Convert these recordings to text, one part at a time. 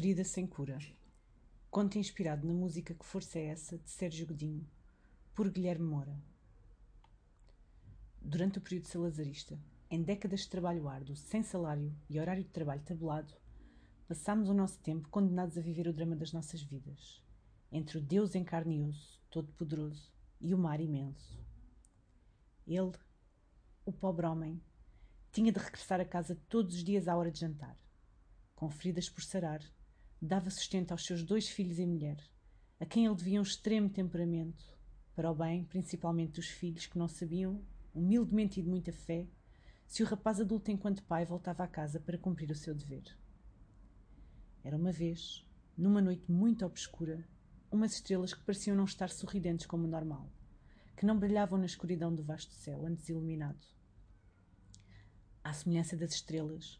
Ferida sem cura. Conto inspirado na música Que Força é Essa, de Sérgio Godinho, por Guilherme Moura. Durante o período salazarista, em décadas de trabalho árduo, sem salário e horário de trabalho tabulado, passámos o nosso tempo condenados a viver o drama das nossas vidas, entre o Deus em carne e osso, todo-poderoso, e o mar imenso. Ele, o pobre homem, tinha de regressar a casa todos os dias à hora de jantar, com feridas por sarar, dava sustento aos seus dois filhos e mulher, a quem ele devia um extremo temperamento, para o bem, principalmente dos filhos que não sabiam, humildemente e de muita fé, se o rapaz adulto enquanto pai voltava à casa para cumprir o seu dever. Era uma vez, numa noite muito obscura, umas estrelas que pareciam não estar sorridentes como normal, que não brilhavam na escuridão do vasto céu, antes iluminado. À semelhança das estrelas,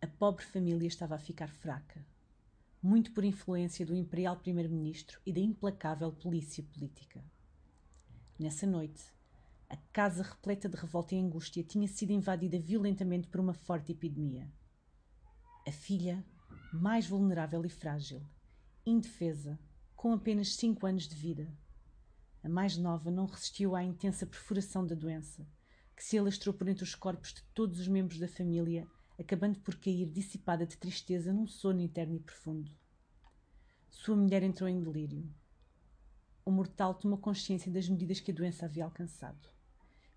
a pobre família estava a ficar fraca, muito por influência do imperial primeiro-ministro e da implacável polícia política. Nessa noite, a casa repleta de revolta e angústia tinha sido invadida violentamente por uma forte epidemia. A filha, mais vulnerável e frágil, indefesa, com apenas cinco anos de vida. A mais nova não resistiu à intensa perfuração da doença, que se alastrou por entre os corpos de todos os membros da família acabando por cair dissipada de tristeza num sono interno e profundo. Sua mulher entrou em delírio. O mortal tomou consciência das medidas que a doença havia alcançado.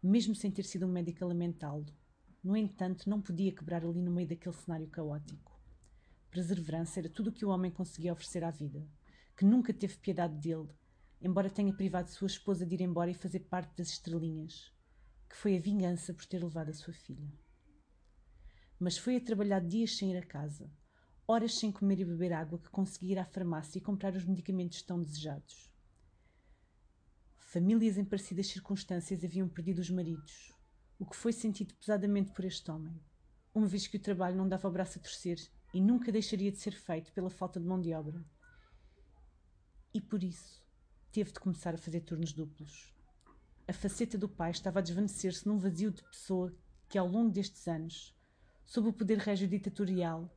Mesmo sem ter sido um médico a lamentá-lo, no entanto, não podia quebrar ali no meio daquele cenário caótico. Perseverança era tudo o que o homem conseguia oferecer à vida, que nunca teve piedade dele, embora tenha privado sua esposa de ir embora e fazer parte das estrelinhas, que foi a vingança por ter levado a sua filha mas foi a trabalhar dias sem ir a casa, horas sem comer e beber água, que consegui ir à farmácia e comprar os medicamentos tão desejados. Famílias em parecidas circunstâncias haviam perdido os maridos, o que foi sentido pesadamente por este homem, uma vez que o trabalho não dava o braço a torcer e nunca deixaria de ser feito pela falta de mão de obra. E por isso teve de começar a fazer turnos duplos. A faceta do pai estava a desvanecer-se num vazio de pessoa que, ao longo destes anos, sob o poder régio ditatorial,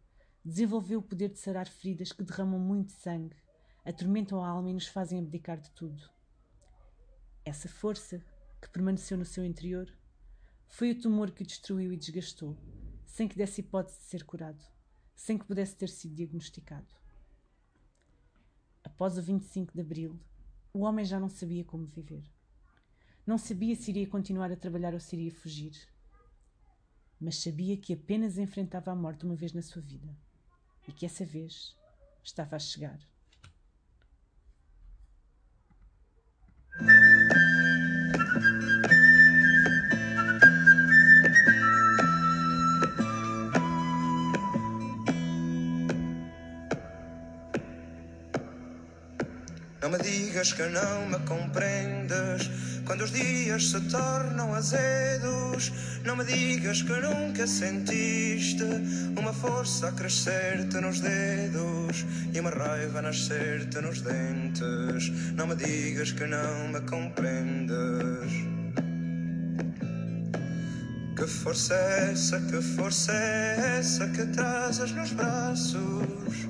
desenvolveu o poder de sarar feridas que derramam muito sangue, atormentam a alma e nos fazem abdicar de tudo. Essa força, que permaneceu no seu interior, foi o tumor que o destruiu e desgastou, sem que desse hipótese de ser curado, sem que pudesse ter sido diagnosticado. Após o 25 de abril, o homem já não sabia como viver. Não sabia se iria continuar a trabalhar ou se iria fugir mas sabia que apenas enfrentava a morte uma vez na sua vida e que essa vez estava a chegar. Não me digas que não me compreendes quando os dias se tornam azedos. Não me digas que nunca sentiste uma força a crescer-te nos dedos e uma raiva a nascer-te nos dentes. Não me digas que não me compreendes. Que força é essa, que força é essa que trazes nos braços?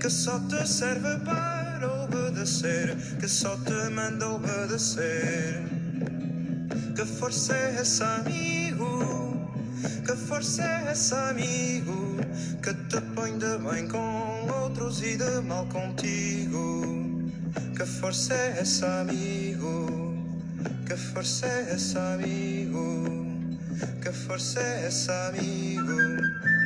Que só te serve para obedecer, que só te manda obedecer. Que força é essa, amigo? Que força é essa, amigo? Que te põe de bem com outros e de mal contigo. Que força é essa, amigo? Que força é essa, amigo? Que força é essa, amigo?